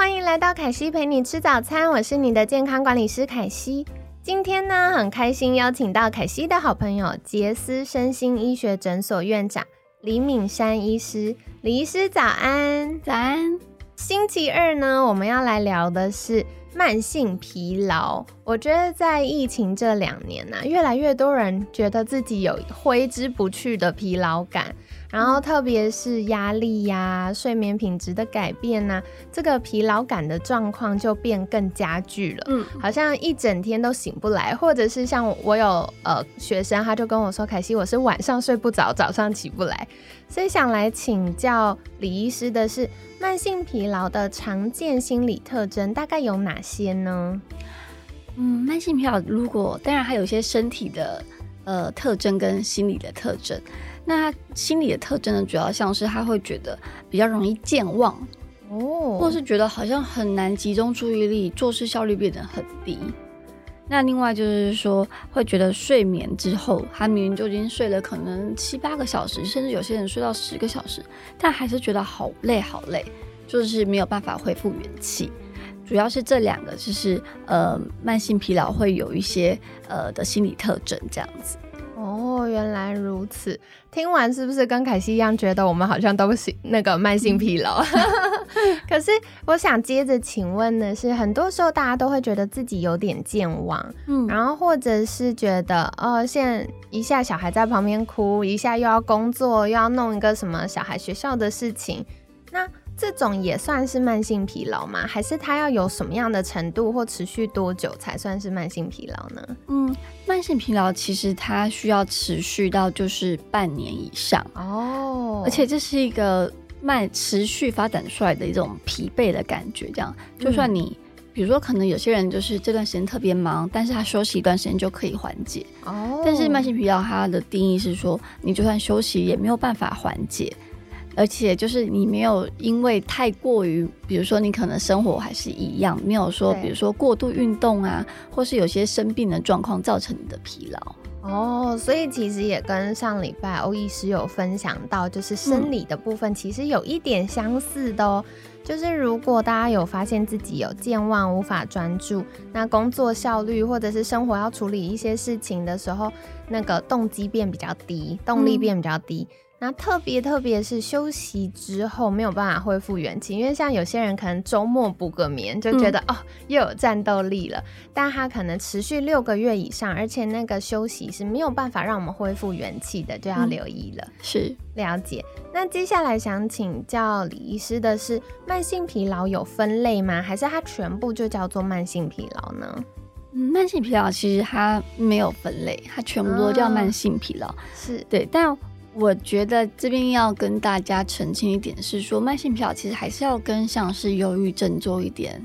嗨，欢迎来到凯西陪你吃早餐，我是你的健康管理师凯西。今天呢，很开心邀请到凯西的好朋友杰斯身心医学诊所院长李敏山医师。李医师早安，早安。星期二呢，我们要来聊的是慢性疲劳。我觉得在疫情这两年呢，越来越多人觉得自己有挥之不去的疲劳感。然后特别是压力呀、睡眠品质的改变呐，这个疲劳感的状况就变更加剧了。嗯，好像一整天都醒不来，或者是像我有呃学生，他就跟我说：“凯西，我是晚上睡不着，早上起不来。”所以想来请教李医师的是，慢性疲劳的常见心理特征大概有哪些呢？嗯，慢性疲劳如果当然还有一些身体的呃特征跟心理的特征。那心理的特征呢，主要像是他会觉得比较容易健忘哦，或是觉得好像很难集中注意力，做事效率变得很低。那另外就是说，会觉得睡眠之后，他明明就已经睡了可能七八个小时，甚至有些人睡到十个小时，但还是觉得好累好累，就是没有办法恢复元气。主要是这两个，就是呃慢性疲劳会有一些呃的心理特征这样子。哦，原来如此。听完是不是跟凯西一样，觉得我们好像都是那个慢性疲劳？可是我想接着请问的是，很多时候大家都会觉得自己有点健忘，嗯，然后或者是觉得哦，现一下小孩在旁边哭，一下又要工作，又要弄一个什么小孩学校的事情，那。这种也算是慢性疲劳吗？还是它要有什么样的程度或持续多久才算是慢性疲劳呢？嗯，慢性疲劳其实它需要持续到就是半年以上哦，而且这是一个慢持续发展出来的一种疲惫的感觉。这样，就算你比如说可能有些人就是这段时间特别忙，但是他休息一段时间就可以缓解哦。但是慢性疲劳它的定义是说，你就算休息也没有办法缓解。而且就是你没有因为太过于，比如说你可能生活还是一样，没有说比如说过度运动啊，或是有些生病的状况造成你的疲劳哦。所以其实也跟上礼拜欧医师有分享到，就是生理的部分其实有一点相似的哦。就是如果大家有发现自己有健忘、无法专注，那工作效率或者是生活要处理一些事情的时候，那个动机变比较低，动力变比较低。那特别特别是休息之后没有办法恢复元气，因为像有些人可能周末补个眠就觉得哦又有战斗力了，但他可能持续六个月以上，而且那个休息是没有办法让我们恢复元气的，就要留意了。是了解。那接下来想请教李医师的是，慢性疲劳有分类吗？还是它全部就叫做慢性疲劳呢？嗯，慢性疲劳其实它没有分类，它全部都叫慢性疲劳。是对，但。我觉得这边要跟大家澄清一点是说，慢性疲劳其实还是要跟像是忧郁症做一点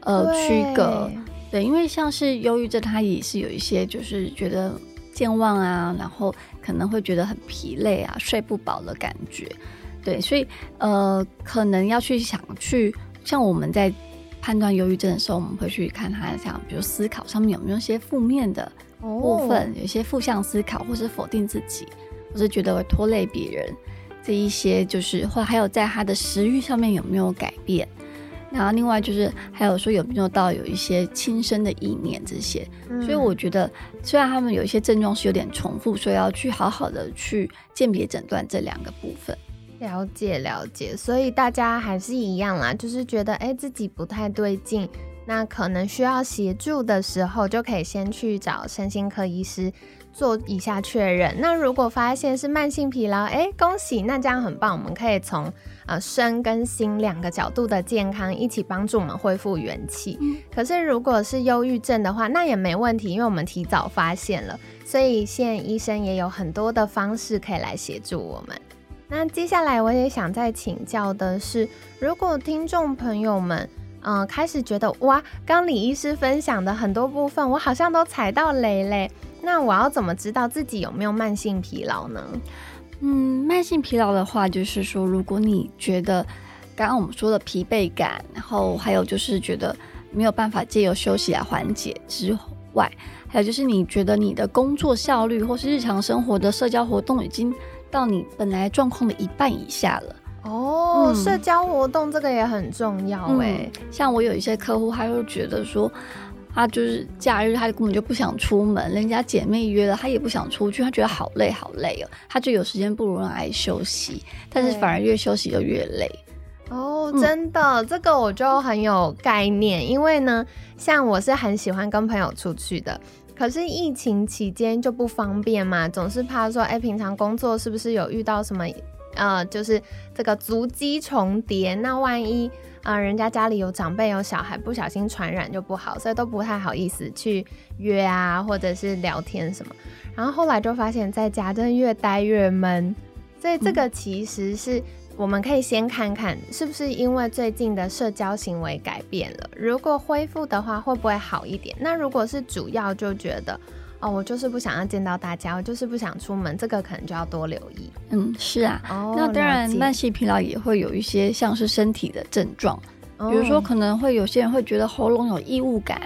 呃区隔，对，因为像是忧郁症，它也是有一些就是觉得健忘啊，然后可能会觉得很疲累啊，睡不饱的感觉，对，所以呃，可能要去想去像我们在判断忧郁症的时候，我们会去看他像比如思考上面有没有一些负面的部分，有一些负向思考或是否定自己。或是觉得会拖累别人，这一些就是或还有在他的食欲上面有没有改变，然后另外就是还有说有没有到有一些轻生的意念这些，所以我觉得虽然他们有一些症状是有点重复，所以要去好好的去鉴别诊断这两个部分。了解了解，所以大家还是一样啦，就是觉得哎自己不太对劲，那可能需要协助的时候，就可以先去找身心科医师。做一下确认。那如果发现是慢性疲劳，哎，恭喜，那这样很棒。我们可以从呃身跟心两个角度的健康一起帮助我们恢复元气。可是如果是忧郁症的话，那也没问题，因为我们提早发现了，所以现在医生也有很多的方式可以来协助我们。那接下来我也想再请教的是，如果听众朋友们。嗯，开始觉得哇，刚李医师分享的很多部分，我好像都踩到雷嘞。那我要怎么知道自己有没有慢性疲劳呢？嗯，慢性疲劳的话，就是说，如果你觉得刚刚我们说的疲惫感，然后还有就是觉得没有办法借由休息来缓解之外，还有就是你觉得你的工作效率或是日常生活的社交活动已经到你本来状况的一半以下了。哦，社交活动这个也很重要哎。像我有一些客户，他会觉得说。他就是假日，他根本就不想出门。人家姐妹约了，他也不想出去，他觉得好累好累哦。他就有时间不如用来休息，但是反而越休息就越累。哦，真的，这个我就很有概念。因为呢，像我是很喜欢跟朋友出去的，可是疫情期间就不方便嘛，总是怕说，哎，平常工作是不是有遇到什么，呃，就是这个足迹重叠，那万一。啊，人家家里有长辈有小孩，不小心传染就不好，所以都不太好意思去约啊，或者是聊天什么。然后后来就发现，在家真的越待越闷，所以这个其实是我们可以先看看，是不是因为最近的社交行为改变了。如果恢复的话，会不会好一点？那如果是主要，就觉得。哦，我就是不想要见到大家，我就是不想出门，这个可能就要多留意。嗯，是啊。哦，那当然，慢性疲劳也会有一些像是身体的症状，比如说可能会有些人会觉得喉咙有异物感，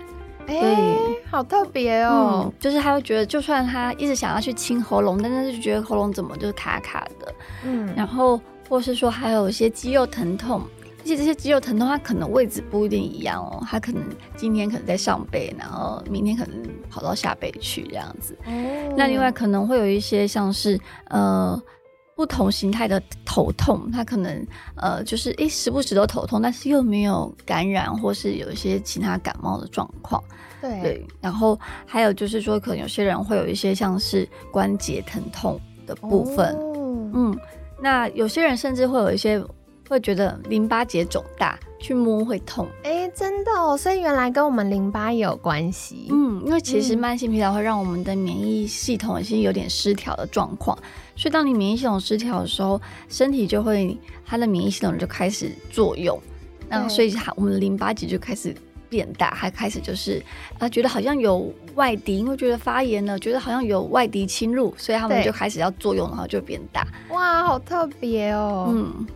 哎，好特别哦。就是他会觉得，就算他一直想要去清喉咙，但是就觉得喉咙怎么就是卡卡的。嗯，然后或是说还有一些肌肉疼痛。而且这些肌肉疼痛，它可能位置不一定一样哦。它可能今天可能在上背，然后明天可能跑到下背去这样子。哦。那另外可能会有一些像是呃不同形态的头痛，它可能呃就是诶时不时都头痛，但是又没有感染或是有一些其他感冒的状况。对。对。然后还有就是说，可能有些人会有一些像是关节疼痛的部分。哦。嗯。那有些人甚至会有一些。会觉得淋巴结肿大，去摸会痛。哎，真的哦，所以原来跟我们淋巴也有关系。嗯，因为其实慢性疲劳会让我们的免疫系统已经有点失调的状况，所以当你免疫系统失调的时候，身体就会它的免疫系统就开始作用，那所以它我们的淋巴结就开始变大，还开始就是啊觉得好像有外敌，因为觉得发炎了，觉得好像有外敌侵入，所以他们就开始要作用，然后就变大。哇，好特别哦。嗯。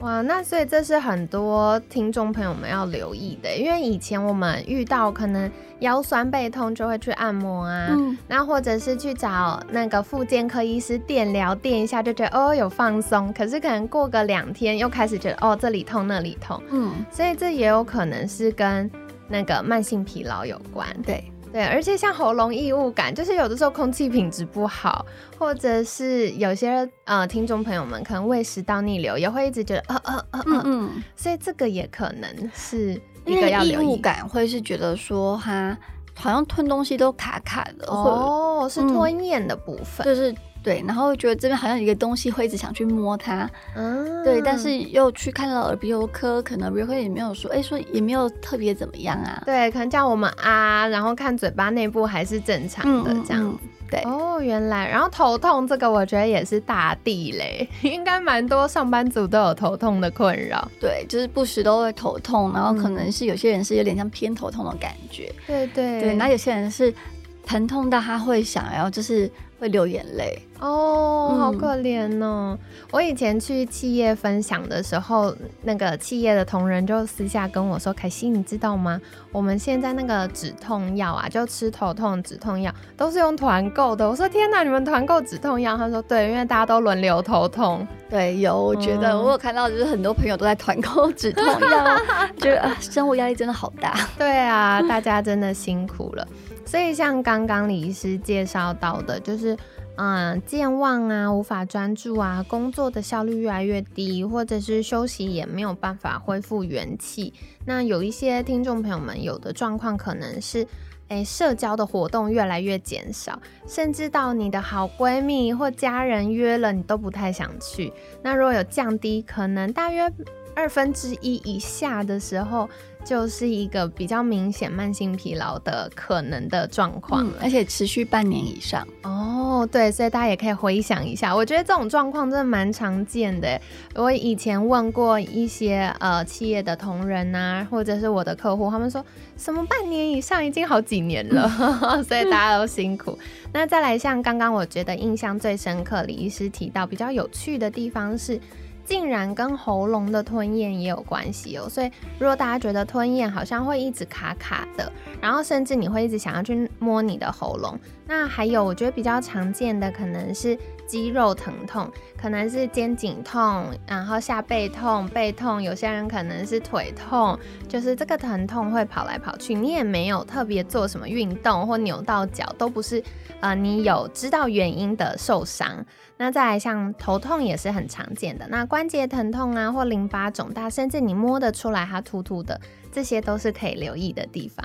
哇，那所以这是很多听众朋友们要留意的，因为以前我们遇到可能腰酸背痛就会去按摩啊，嗯。那或者是去找那个复健科医师电疗电一下，就觉得哦有放松，可是可能过个两天又开始觉得哦这里痛那里痛，嗯，所以这也有可能是跟那个慢性疲劳有关，对。对，而且像喉咙异物感，就是有的时候空气品质不好，或者是有些呃听众朋友们可能胃食道逆流，也会一直觉得呃呃呃嗯嗯，所以这个也可能是一个要留意感，会是觉得说哈好像吞东西都卡卡的，哦，是吞咽的部分，就是。对，然后觉得这边好像有一个东西，会一直想去摸它。嗯，对，但是又去看了耳鼻喉科，可能耳鼻喉科也没有说，哎，说也没有特别怎么样啊。对，可能叫我们啊，然后看嘴巴内部还是正常的这样。对，哦，原来，然后头痛这个，我觉得也是大地雷，应该蛮多上班族都有头痛的困扰。对，就是不时都会头痛，然后可能是有些人是有点像偏头痛的感觉。对对对，那有些人是疼痛到他会想要就是。会流眼泪哦，好可怜哦！我以前去企业分享的时候，那个企业的同仁就私下跟我说：“凯西，你知道吗？我们现在那个止痛药啊，就吃头痛止痛药，都是用团购的。”我说：“天哪，你们团购止痛药？”他说：“对，因为大家都轮流头痛。”对，有，我觉得我有看到，就是很多朋友都在团购止痛药，觉得生活压力真的好大。对啊，大家真的辛苦了。所以像刚刚李医师介绍到的，就是嗯健忘啊，无法专注啊，工作的效率越来越低，或者是休息也没有办法恢复元气。那有一些听众朋友们有的状况可能是，诶社交的活动越来越减少，甚至到你的好闺蜜或家人约了，你都不太想去。那如果有降低，可能大约。二分之一以下的时候。就是一个比较明显慢性疲劳的可能的状况，而且持续半年以上。哦，对，所以大家也可以回想一下，我觉得这种状况真的蛮常见的。我以前问过一些呃企业的同仁啊，或者是我的客户，他们说什么半年以上已经好几年了，所以大家都辛苦。那再来像刚刚我觉得印象最深刻，李医师提到比较有趣的地方是。竟然跟喉咙的吞咽也有关系哦，所以如果大家觉得吞咽好像会一直卡卡的，然后甚至你会一直想要去摸你的喉咙，那还有我觉得比较常见的可能是肌肉疼痛，可能是肩颈痛，然后下背痛、背痛，有些人可能是腿痛，就是这个疼痛会跑来跑去，你也没有特别做什么运动或扭到脚，都不是呃你有知道原因的受伤。那再来像头痛也是很常见的，那关节疼痛啊，或淋巴肿大，甚至你摸得出来它突突的，这些都是可以留意的地方。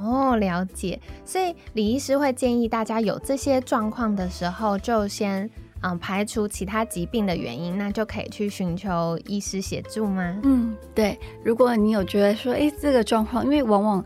哦，了解。所以李医师会建议大家有这些状况的时候，就先嗯排除其他疾病的原因，那就可以去寻求医师协助吗？嗯，对。如果你有觉得说，哎，这个状况，因为往往。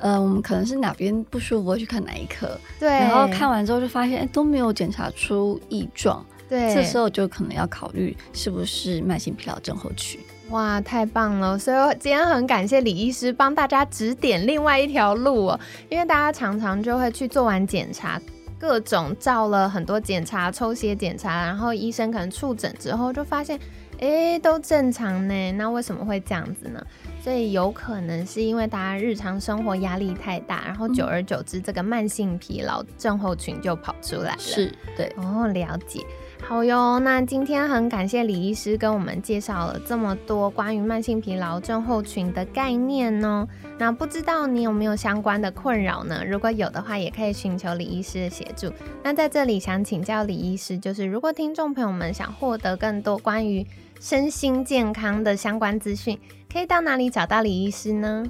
呃，我们可能是哪边不舒服，去看哪一科，对，然后看完之后就发现，哎，都没有检查出异状，对，这时候就可能要考虑是不是慢性疲劳症候群。哇，太棒了！所以今天很感谢李医师帮大家指点另外一条路哦，因为大家常常就会去做完检查，各种照了很多检查，抽血检查，然后医生可能触诊之后就发现。哎，都正常呢，那为什么会这样子呢？所以有可能是因为大家日常生活压力太大，然后久而久之，这个慢性疲劳症候群就跑出来了。是，对，哦，了解。好哟，那今天很感谢李医师跟我们介绍了这么多关于慢性疲劳症候群的概念哦。那不知道你有没有相关的困扰呢？如果有的话，也可以寻求李医师的协助。那在这里想请教李医师，就是如果听众朋友们想获得更多关于身心健康的相关资讯，可以到哪里找到李医师呢？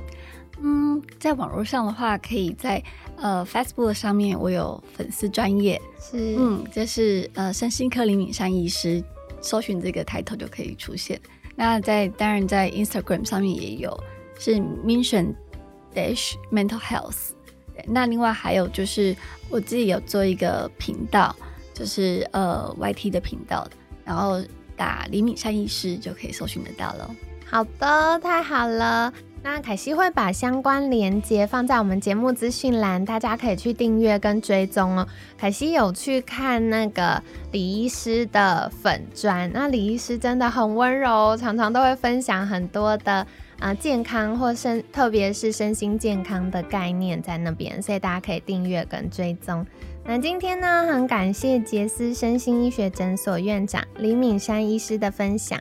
嗯，在网络上的话，可以在呃 Facebook 上面，我有粉丝专业，是嗯，这是呃身心科李敏山医师，搜寻这个抬头就可以出现。那在当然在 Instagram 上面也有，是 Mission Dash Mental Health。那另外还有就是我自己有做一个频道，就是呃 YT 的频道，然后打李敏山医师就可以搜寻得到了。好的，太好了。那凯西会把相关链接放在我们节目资讯栏，大家可以去订阅跟追踪哦。凯西有去看那个李医师的粉砖，那李医师真的很温柔，常常都会分享很多的啊健康或身，特别是身心健康的概念在那边，所以大家可以订阅跟追踪。那今天呢，很感谢杰斯身心医学诊所院长李敏山医师的分享。